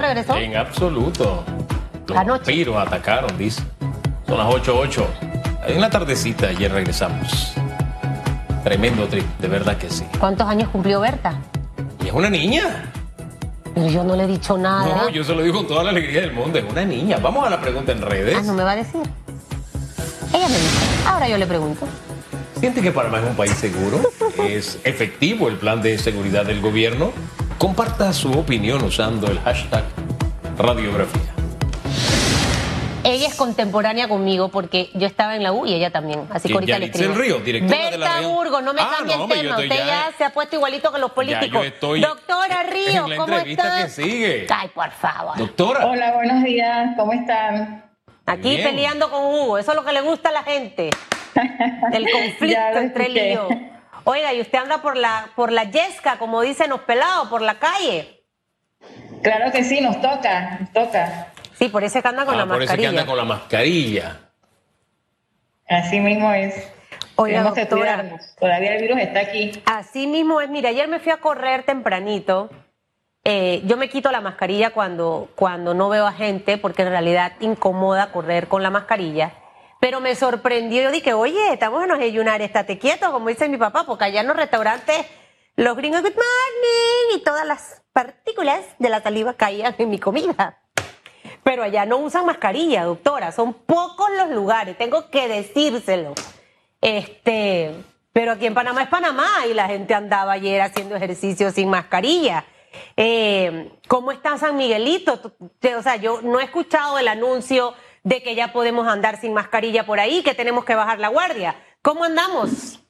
regresó? En absoluto. Los Anoche. vampiros atacaron, dice. Son las 8.8. En la tardecita ayer regresamos. Tremendo trip, de verdad que sí. ¿Cuántos años cumplió Berta? Y es una niña. Pero yo no le he dicho nada. No, yo se lo digo con toda la alegría del mundo. Es una niña. Vamos a la pregunta en redes. Ah, no me va a decir. Ella me dice. Ahora yo le pregunto. ¿Siente que Panamá es un país seguro? ¿Es efectivo el plan de seguridad del gobierno? Comparta su opinión usando el hashtag radiografía. Ella es contemporánea conmigo porque yo estaba en la U y ella también. Así que ahorita le escribo. Río, directora de la Berta. Burgos, no me Ah, cambie no, el tema. Usted ya, ya- se ha puesto igualito que los políticos. yo estoy Doctora Río, en la ¿cómo está? que sigue. Ay, por favor. Doctora. Hola, buenos días, ¿cómo están? Aquí Bien. peleando con Hugo, eso es lo que le gusta a la gente. El conflicto entre él y yo. Oiga, y usted anda por la, por la yesca, como dicen los pelados, por la calle. Claro que sí, nos toca, nos toca. Sí, por eso es que anda con Ah, la por eso que mascarilla. anda con la mascarilla. Así mismo es. Oiga, Tenemos que doctora. cuidarnos. Todavía el virus está aquí. Así mismo es, mira, ayer me fui a correr tempranito. Eh, yo me quito la mascarilla cuando, cuando no veo a gente, porque en realidad incomoda correr con la mascarilla. Pero me sorprendió, yo dije, oye, estamos en los ayunar, estate quieto, como dice mi papá, porque allá en los restaurantes, los gringos, good morning, y todas las partículas de la saliva caían en mi comida. Pero allá no usan mascarilla, doctora, son pocos los lugares, tengo que decírselo. Este, pero aquí en Panamá es Panamá y la gente andaba ayer haciendo ejercicio sin mascarilla. Eh, ¿Cómo está San Miguelito? O sea, yo no he escuchado el anuncio de que ya podemos andar sin mascarilla por ahí, que tenemos que bajar la guardia. ¿Cómo andamos?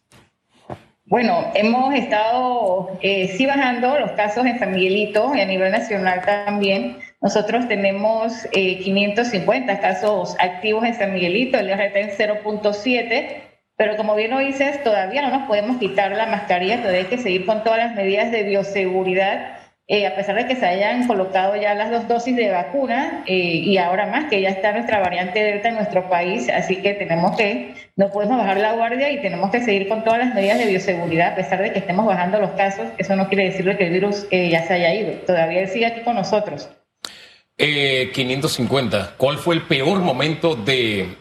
Bueno, hemos estado eh, sí bajando los casos en San Miguelito y a nivel nacional también. Nosotros tenemos eh, 550 casos activos en San Miguelito, el RT en 0.7, pero como bien lo dices, todavía no nos podemos quitar la mascarilla, todavía hay que seguir con todas las medidas de bioseguridad, eh, a pesar de que se hayan colocado ya las dos dosis de vacuna eh, y ahora más que ya está nuestra variante Delta en nuestro país, así que tenemos que, no podemos bajar la guardia y tenemos que seguir con todas las medidas de bioseguridad, a pesar de que estemos bajando los casos, eso no quiere decir que el virus eh, ya se haya ido, todavía él sigue aquí con nosotros. Eh, 550. ¿Cuál fue el peor momento de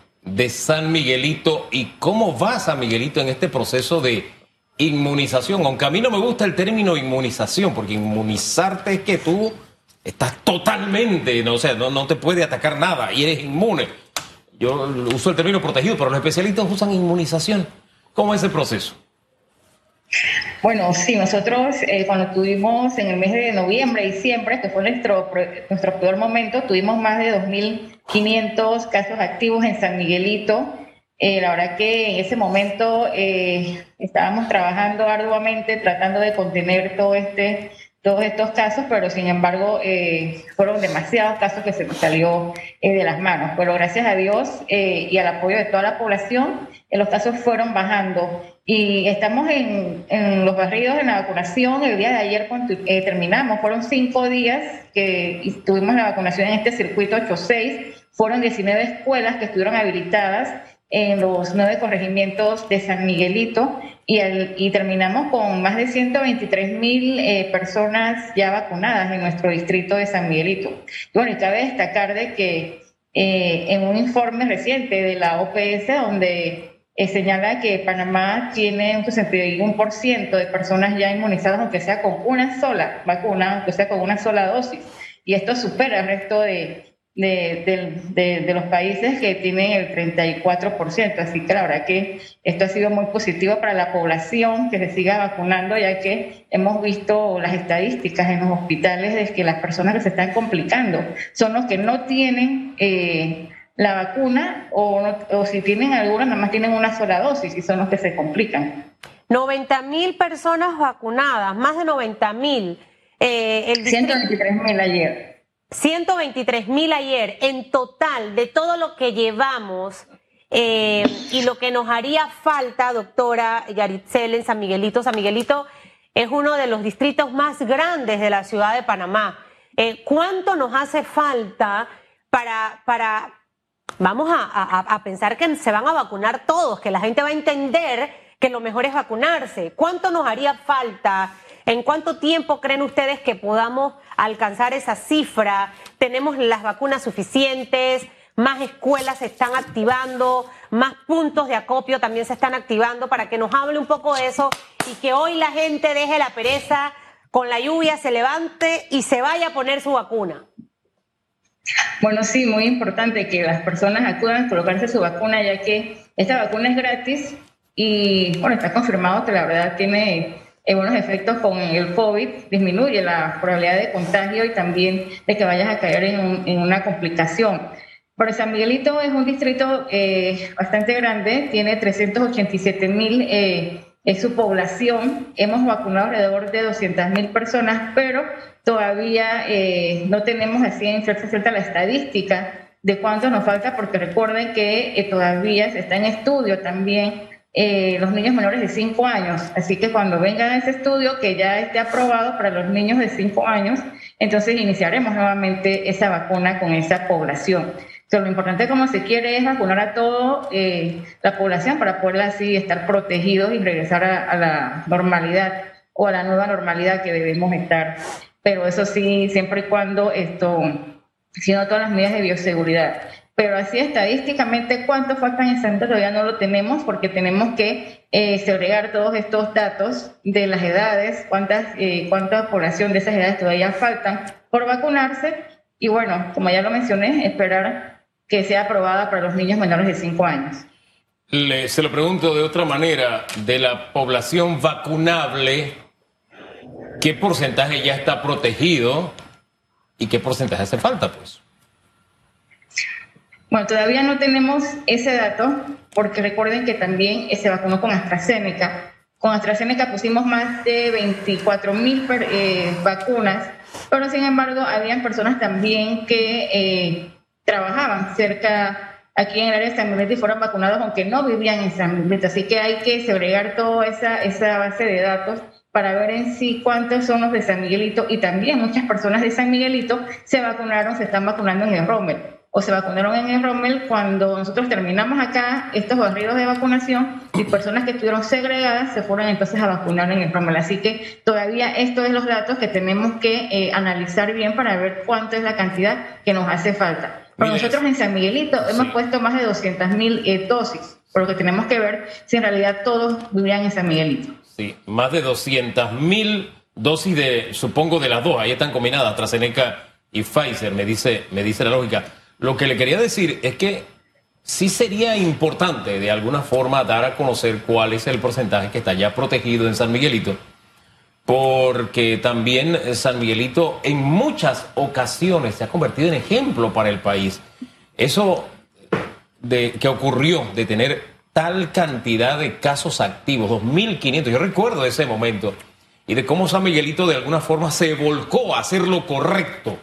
San Miguelito y cómo va San Miguelito en este proceso de inmunización? Aunque a mí no me gusta el término inmunización, porque inmunizarte es que tú estás totalmente, no, o sea, no, te puede atacar nada y eres inmune. Yo uso el término protegido, pero los especialistas usan inmunización. ¿Cómo es el proceso? Bueno, sí, nosotros eh, cuando tuvimos en el mes de noviembre, diciembre, que fue nuestro, nuestro peor momento, tuvimos más de 2.500 casos activos en San Miguelito. Eh, la verdad que en ese momento eh, estábamos trabajando arduamente tratando de contener todo este, todos estos casos, pero sin embargo eh, fueron demasiados casos que se nos salió eh, de las manos. Pero gracias a Dios eh, y al apoyo de toda la población, eh, los casos fueron bajando y estamos en, en los barridos en la vacunación. El día de ayer cuando eh, terminamos, fueron cinco días que tuvimos la vacunación en este circuito 8-6. Fueron 19 escuelas que estuvieron habilitadas en los nueve corregimientos de San Miguelito y, el- y terminamos con más de 123 mil eh, personas ya vacunadas en nuestro distrito de San Miguelito. Y bueno, y cabe destacar de que eh, en un informe reciente de la OPS donde eh, señala que Panamá tiene un 61% de personas ya inmunizadas, aunque sea con una sola vacuna, aunque sea con una sola dosis. Y esto supera el resto de, de, de- de los países que tienen el 34%. Así que la verdad que esto ha sido muy positivo para la población que se siga vacunando, ya que hemos visto las estadísticas en los hospitales de que las personas que se están complicando son los que no tienen eh, la vacuna o, no- o si tienen alguna, nada más tienen una sola dosis y son los que se complican. 90 mil personas vacunadas, más de 90 mil. Eh, el distrito- 123 mil ayer. 123 mil ayer en total de todo lo que llevamos eh, y lo que nos haría falta, doctora Yaritzel, en San Miguelito. San Miguelito es uno de los distritos más grandes de la ciudad de Panamá. Eh, ¿Cuánto nos hace falta para, para vamos a, a- a pensar que se van a vacunar todos, que la gente va a entender que lo mejor es vacunarse? ¿Cuánto nos haría falta? ¿En cuánto tiempo creen ustedes que podamos alcanzar esa cifra? ¿Tenemos las vacunas suficientes? ¿Más escuelas se están activando? ¿Más puntos de acopio también se están activando? Para que nos hable un poco de eso y que hoy la gente deje la pereza, con la lluvia se levante y se vaya a poner su vacuna. Bueno, sí, muy importante que las personas acudan a colocarse su vacuna, ya que esta vacuna es gratis y, bueno, está confirmado que la verdad tiene eh, buenos efectos con el COVID, disminuye la probabilidad de contagio y también de que vayas a caer en, una complicación. Pero San Miguelito es un distrito eh, bastante grande, tiene 387 mil eh, es su población. Hemos vacunado alrededor de 200 mil personas, pero todavía eh, no tenemos así en cierta, cierta la estadística de cuánto nos falta, porque recuerden que eh, todavía está en estudio también eh, los niños menores de 5 años. Así que cuando venga ese estudio, que ya esté aprobado para los niños de 5 años, entonces iniciaremos nuevamente esa vacuna con esa población lo importante como se quiere es vacunar a toda eh, la población para poder así estar protegidos y regresar a, la normalidad o a la nueva normalidad que debemos estar. Pero eso sí, siempre y cuando esto, siguiendo todas las medidas de bioseguridad. Pero así estadísticamente, ¿cuánto faltan en Santa todavía no lo tenemos porque tenemos que eh, segregar todos estos datos de las edades, cuántas, eh, cuánta población de esas edades todavía faltan por vacunarse. Y bueno, como ya lo mencioné, esperar que sea aprobada para los niños menores de 5 años. se lo pregunto de otra manera, de la población vacunable, ¿qué porcentaje ya está protegido y qué porcentaje hace falta, pues? Bueno, todavía no tenemos ese dato porque recuerden que también se vacunó con AstraZeneca. Con AstraZeneca pusimos más de 24 mil eh, vacunas, pero sin embargo habían personas también que eh, trabajaban cerca aquí en el área de San Miguelito y fueron vacunados aunque no vivían en San Miguelito. Así que hay que segregar toda esa, esa base de datos para ver en sí cuántos son los de San Miguelito y también muchas personas de San Miguelito se vacunaron, se están vacunando en el Rommel o se vacunaron en el Rommel cuando nosotros terminamos acá estos barridos de vacunación y personas que estuvieron segregadas se fueron entonces a vacunar en el Rommel. Así que todavía estos son los datos que tenemos que eh, analizar bien para ver cuánto es la cantidad que nos hace falta nosotros en San Miguelito hemos puesto más de 200 mil eh, dosis, por lo que tenemos que ver si en realidad todos vivían en San Miguelito. Sí, más de 200 mil dosis de, supongo, de las dos, ahí están combinadas, AstraZeneca y Pfizer, me dice, me dice la lógica. Lo que le quería decir es que sí sería importante de alguna forma dar a conocer cuál es el porcentaje que está ya protegido en San Miguelito porque también San Miguelito en muchas ocasiones se ha convertido en ejemplo para el país. Eso de, que ocurrió de tener tal cantidad de casos activos, 2.500, yo recuerdo ese momento, y de cómo San Miguelito de alguna forma se volcó a hacer lo correcto.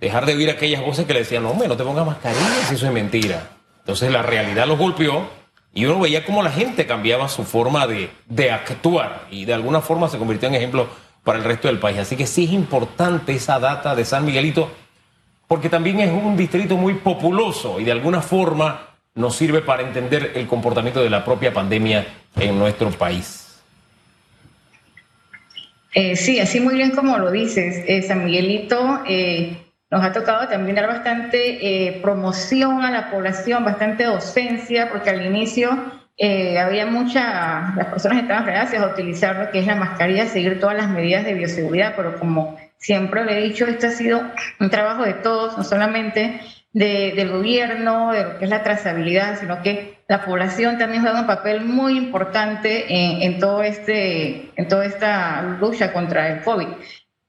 Dejar de oír aquellas voces que le decían, no, hombre, no te pongas mascarilla si eso es mentira. Entonces la realidad los golpeó y uno veía cómo la gente cambiaba su forma de, de actuar y de alguna forma se convirtió en ejemplo para el resto del país. Así que sí es importante esa data de San Miguelito, porque también es un distrito muy populoso y de alguna forma nos sirve para entender el comportamiento de la propia pandemia en nuestro país. Eh, sí, así muy bien como lo dices, eh, San Miguelito eh, nos ha tocado también dar bastante eh, promoción a la población, bastante docencia, porque al inicio eh, había muchas, las personas estaban reacias a utilizar lo que es la mascarilla, seguir todas las medidas de bioseguridad, pero como siempre le he dicho, esto ha sido un trabajo de todos, no solamente del gobierno, de lo que es la trazabilidad, sino que la población también juega un papel muy importante en, todo este, en toda esta lucha contra el COVID.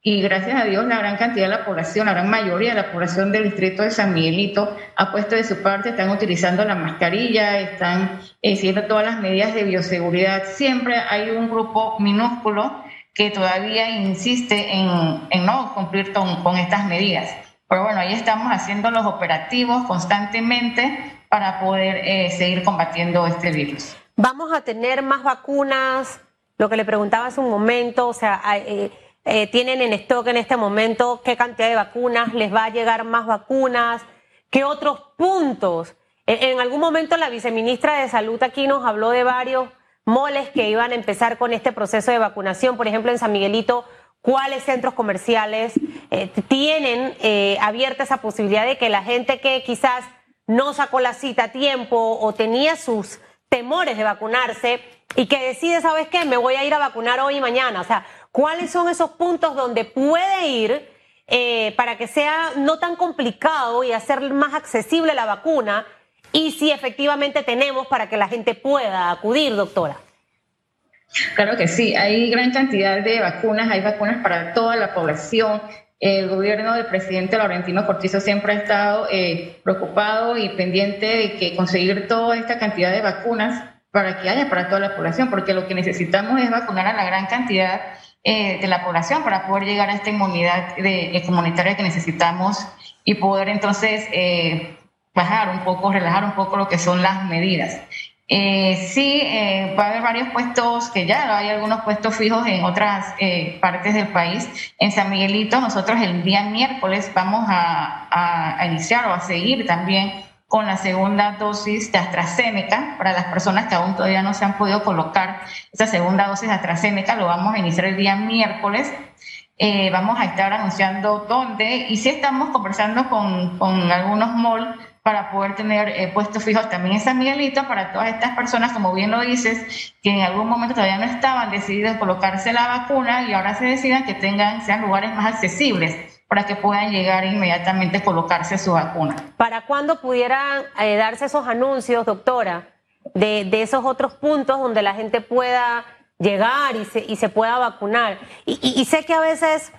Y gracias a Dios, la gran cantidad de la población, la gran mayoría de la población del distrito de San Miguelito ha puesto de su parte, están utilizando la mascarilla, están eh, siguiendo todas las medidas de bioseguridad. Siempre hay un grupo minúsculo que todavía insiste en, no cumplir con, estas medidas. Pero bueno, ahí estamos haciendo los operativos constantemente para poder eh, seguir combatiendo este virus. Vamos a tener más vacunas, lo que le preguntaba hace un momento, o sea, eh, eh, tienen en stock en este momento, qué cantidad de vacunas, les va a llegar más vacunas, qué otros puntos. En, algún momento la viceministra de Salud aquí nos habló de varios, moles que iban a empezar con este proceso de vacunación. Por ejemplo, en San Miguelito, ¿cuáles centros comerciales eh, tienen eh, abierta esa posibilidad de que la gente que quizás no sacó la cita a tiempo o tenía sus temores de vacunarse y que decide, ¿sabes qué? Me voy a ir a vacunar hoy y mañana. O sea, ¿cuáles son esos puntos donde puede ir eh, para que sea no tan complicado y hacer más accesible la vacuna? Y si efectivamente tenemos para que la gente pueda acudir, doctora. Claro que sí, hay gran cantidad de vacunas, hay vacunas para toda la población. El gobierno del presidente Laurentino Cortizo siempre ha estado eh, preocupado y pendiente de que conseguir toda esta cantidad de vacunas para que haya para toda la población, porque lo que necesitamos es vacunar a la gran cantidad eh, de la población para poder llegar a esta inmunidad de, eh, comunitaria que necesitamos y poder entonces bajar un poco, relajar un poco lo que son las medidas. Eh, sí, eh, va a haber varios puestos que ya hay algunos puestos fijos en otras eh, partes del país. En San Miguelito, nosotros el día miércoles vamos a, a, iniciar o a seguir también con la segunda dosis de AstraZeneca para las personas que aún todavía no se han podido colocar esa segunda dosis de AstraZeneca. Lo vamos a iniciar el día miércoles. Eh, vamos a estar anunciando dónde y sí estamos conversando con, con algunos malls para poder tener eh, puestos fijos también en San Miguelito para todas estas personas, como bien lo dices, que en algún momento todavía no estaban decididos colocarse la vacuna y ahora se decidan que tengan, sean lugares más accesibles para que puedan llegar inmediatamente a colocarse su vacuna. ¿Para cuándo pudieran eh, darse esos anuncios, doctora, de, esos otros puntos donde la gente pueda llegar y se, y se pueda vacunar? Y, sé que a veces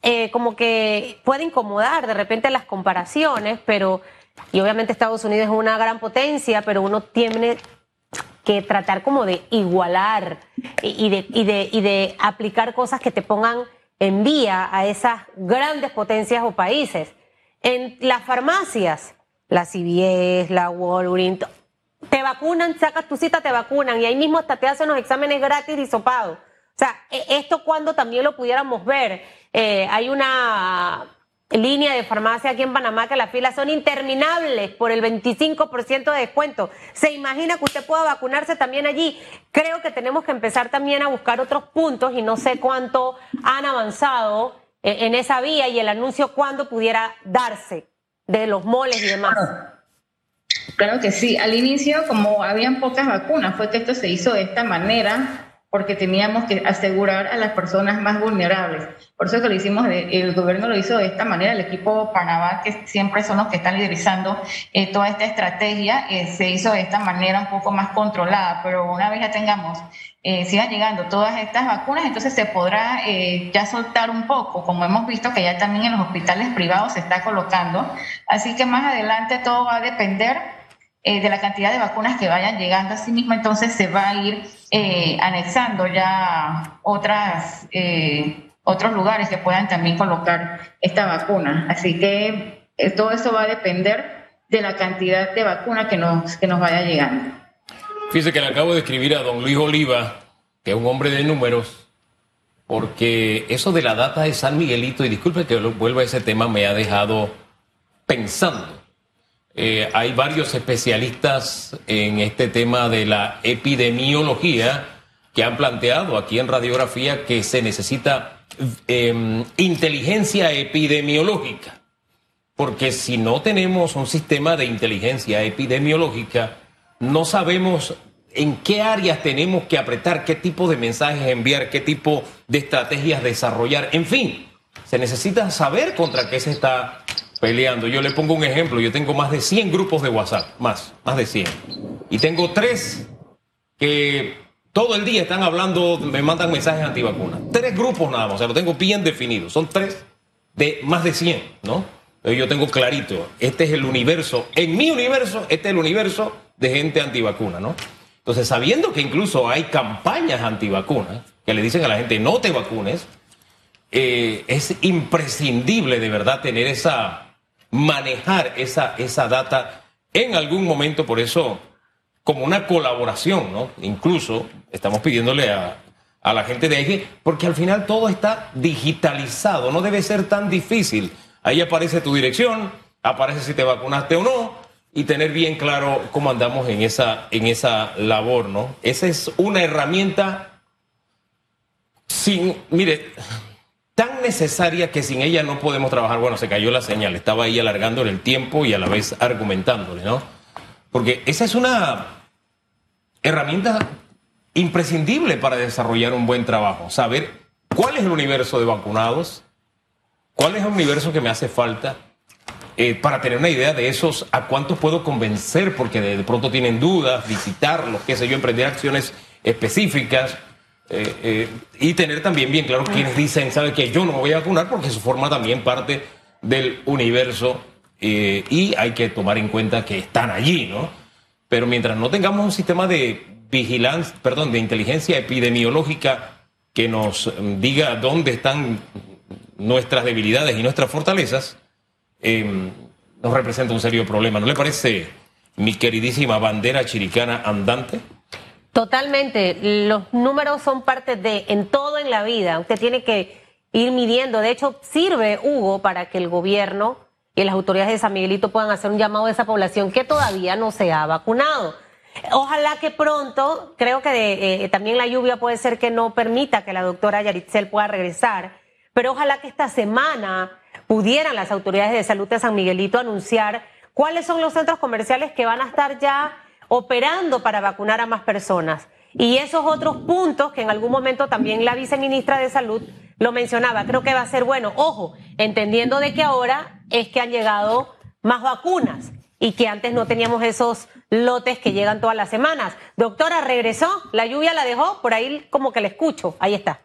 eh, como que puede incomodar de repente las comparaciones, pero y obviamente Estados Unidos es una gran potencia, pero uno tiene que tratar como de igualar y de aplicar cosas que te pongan en vía a esas grandes potencias o países. En las farmacias, la CVS, la Walgreens, te vacunan, sacas tu cita, te vacunan y ahí mismo hasta te hacen los exámenes gratis y sopados. O sea, e, esto cuando también lo pudiéramos ver. Eh, hay una línea de farmacia aquí en Panamá que las filas son interminables por el 25% de descuento. ¿Se imagina que usted pueda vacunarse también allí? Creo que tenemos que empezar también a buscar otros puntos y no sé cuánto han avanzado en esa vía y el anuncio cuándo pudiera darse de los moles y demás. Claro que sí. Al inicio, como habían pocas vacunas, fue que esto se hizo de esta manera porque teníamos que asegurar a las personas más vulnerables. Por eso que lo hicimos, el gobierno lo hizo de esta manera, el equipo Panamá, que siempre son los que están liderizando eh, toda esta estrategia, eh, se hizo de esta manera un poco más controlada, pero una vez ya tengamos, eh, sigan llegando todas estas vacunas, entonces se podrá ya soltar un poco, como hemos visto que ya también en los hospitales privados se está colocando. Así que más adelante todo va a depender eh, de la cantidad de vacunas que vayan llegando. Asimismo, entonces se va a ir eh, anexando ya otras, eh, otros lugares que puedan también colocar esta vacuna. Así que todo eso va a depender de la cantidad de vacuna que nos, que nos vaya llegando. Fíjese que le acabo de escribir a don Luis Oliva, que es un hombre de números, porque eso de la data de San Miguelito, y disculpe que vuelva a ese tema, me ha dejado pensando. Eh, hay varios especialistas en este tema de la epidemiología que han planteado aquí en radiografía que se necesita em, inteligencia epidemiológica. Porque si no tenemos un sistema de inteligencia epidemiológica, no sabemos en qué áreas tenemos que apretar, qué tipo de mensajes enviar, qué tipo de estrategias desarrollar. En fin, se necesita saber contra qué se está peleando. Yo le pongo un ejemplo, yo tengo más de 100 grupos de WhatsApp, más, más de 100. Y tengo tres que todo el día están hablando, me mandan mensajes antivacunas. Tres grupos nada más, o sea, lo tengo bien definido. Son tres de más de 100, ¿no? yo tengo clarito, este es el universo, en mi universo, este es el universo de gente antivacuna, ¿no? Entonces, sabiendo que incluso hay campañas antivacunas que le dicen a la gente no te vacunes, eh, es imprescindible de verdad tener esa manejar esa, esa data en algún momento, por eso, como una colaboración, ¿no? Incluso estamos pidiéndole a, a la gente de EGE, porque al final todo está digitalizado, no debe ser tan difícil. Ahí aparece tu dirección, aparece si te vacunaste o no, y tener bien claro cómo andamos en esa, en esa labor, ¿no? Esa es una herramienta sin, mire, tan necesaria que sin ella no podemos trabajar. Bueno, se cayó la señal, estaba ahí alargándole el tiempo y a la vez argumentándole, ¿no? Porque esa es una herramienta imprescindible para desarrollar un buen trabajo. Saber cuál es el universo de vacunados, cuál es el universo que me hace falta, eh, para tener una idea de esos, a cuántos puedo convencer, porque de, pronto tienen dudas, visitarlos, qué sé yo, emprender acciones específicas. Eh, eh, y tener también bien claro quienes dicen, sabe que yo no me voy a vacunar porque eso forma también parte del universo y hay que tomar en cuenta que están allí, ¿no? Pero mientras no tengamos un sistema de vigilancia, perdón, de inteligencia epidemiológica que nos mm, diga dónde están nuestras debilidades y nuestras fortalezas, eh, nos representa un serio problema. ¿No le parece, mi queridísima bandera chiricana andante? Totalmente. Los números son parte de, en todo en la vida. Usted tiene que ir midiendo. De hecho, sirve, Hugo, para que el gobierno y las autoridades de San Miguelito puedan hacer un llamado a esa población que todavía no se ha vacunado. Ojalá que pronto, creo que eh, también la lluvia puede ser que no permita que la doctora Yaritzel pueda regresar, pero ojalá que esta semana pudieran las autoridades de salud de San Miguelito anunciar cuáles son los centros comerciales que van a estar ya operando para vacunar a más personas. Y esos otros puntos que en algún momento también la viceministra de Salud lo mencionaba, creo que va a ser bueno. Ojo, entendiendo de que ahora es que han llegado más vacunas y que antes no teníamos esos lotes que llegan todas las semanas. Doctora, regresó, la lluvia la dejó, por ahí como que la escucho, ahí está.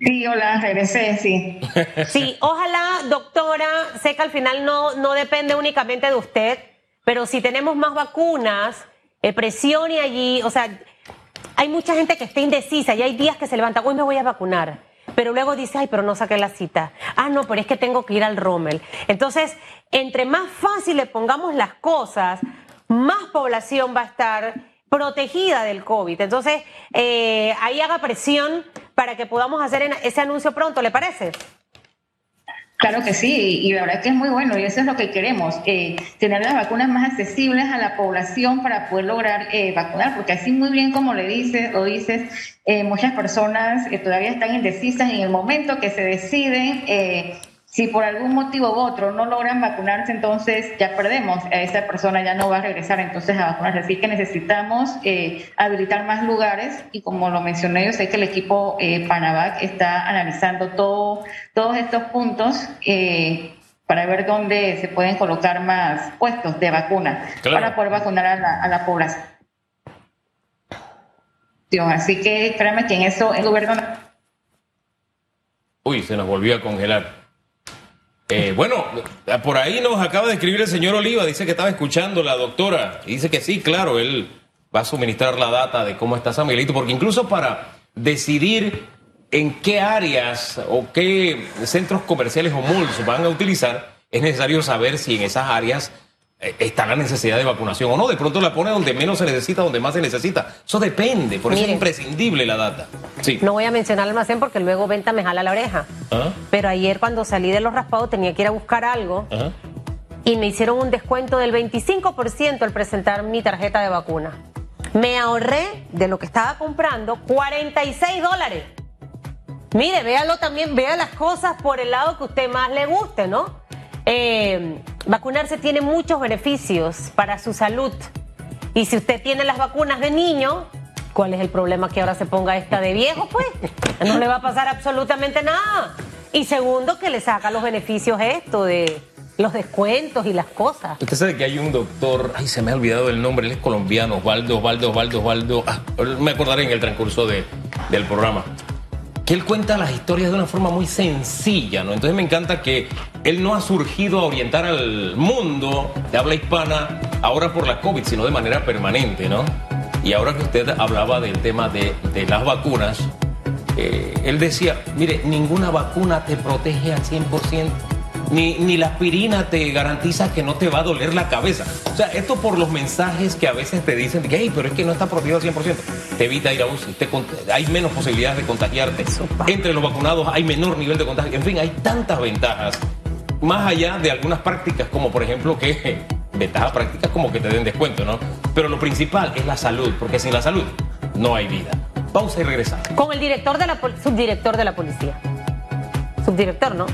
Sí, hola, regresé, sí. Sí, ojalá, doctora, sé que al final no, no depende únicamente de usted, pero si tenemos más vacunas, eh, presione allí, o sea, hay mucha gente que está indecisa y hay días que se levanta, hoy me voy a vacunar, pero luego dice, ay, pero no saqué la cita. Ah, no, pero es que tengo que ir al Rommel. Entonces, entre más fácil le pongamos las cosas, más población va a estar protegida del COVID. Entonces, eh, ahí haga presión para que podamos hacer ese anuncio pronto, ¿le parece? Claro que sí, y la verdad que es muy bueno y eso es lo que queremos, eh, tener las vacunas más accesibles a la población para poder lograr eh, vacunar, porque así muy bien como le dices o dices, eh, muchas personas todavía están indecisas en el momento que se deciden si por algún motivo u otro no logran vacunarse, entonces ya perdemos, a esa persona ya no va a regresar entonces a vacunarse. Así que necesitamos eh, habilitar más lugares y como lo mencioné, yo sé que el equipo eh, Panavac está analizando todo, todos estos puntos eh, para ver dónde se pueden colocar más puestos de vacuna para poder vacunar a la, a la población. Así que créanme que en eso el gobierno... Uy, se nos volvió a congelar. Eh, bueno, por ahí nos acaba de escribir el señor Oliva, dice que estaba escuchando la doctora, y dice que sí, claro, él va a suministrar la data de cómo está San Miguelito, porque incluso para decidir en qué áreas o qué centros comerciales o malls van a utilizar, es necesario saber si en esas áreas está la necesidad de vacunación o no. De pronto la pone donde menos se necesita, donde más se necesita. Eso depende, por eso es imprescindible la data. Sí. No voy a mencionar el almacén porque luego venta me jala la oreja. ¿Ah? Pero ayer cuando salí de los raspados tenía que ir a buscar algo y me hicieron un descuento del 25% al presentar mi tarjeta de vacuna. Me ahorré de lo que estaba comprando 46 dólares. Mire, véalo también, vea las cosas por el lado que usted más le guste, ¿no? Eh, vacunarse tiene muchos beneficios para su salud. Y si usted tiene las vacunas de niño, ¿cuál es el problema que ahora se ponga esta de viejo? Pues no le va a pasar absolutamente nada. Y segundo, que le saca los beneficios esto de los descuentos y las cosas. Usted sabe que hay un doctor, ay, se me ha olvidado el nombre, él es colombiano, Osvaldo, Osvaldo, Osvaldo, Osvaldo, ah, me acordaré en el transcurso de, del programa él cuenta las historias de una forma muy sencilla, ¿no? Entonces me encanta que él no ha surgido a orientar al mundo de habla hispana ahora por la COVID, sino de manera permanente, ¿no? Y ahora que usted hablaba del tema de, las vacunas, eh, él decía, mire, ninguna vacuna te protege al 100%. Ni, ni, la aspirina te garantiza que no te va a doler la cabeza. O sea, esto por los mensajes que a veces te dicen que, hey, pero es que no está protegido al 100%. Te evita ir a UCI, hay menos posibilidades de contagiarte. Entre los vacunados hay menor nivel de contagio. En fin, hay tantas ventajas. Más allá de algunas prácticas, como por ejemplo que ventaja práctica es como que te den descuento, ¿no? Pero lo principal es la salud, porque sin la salud no hay vida. Pausa y regresamos. Con el director de la subdirector de la policía. Subdirector, ¿no?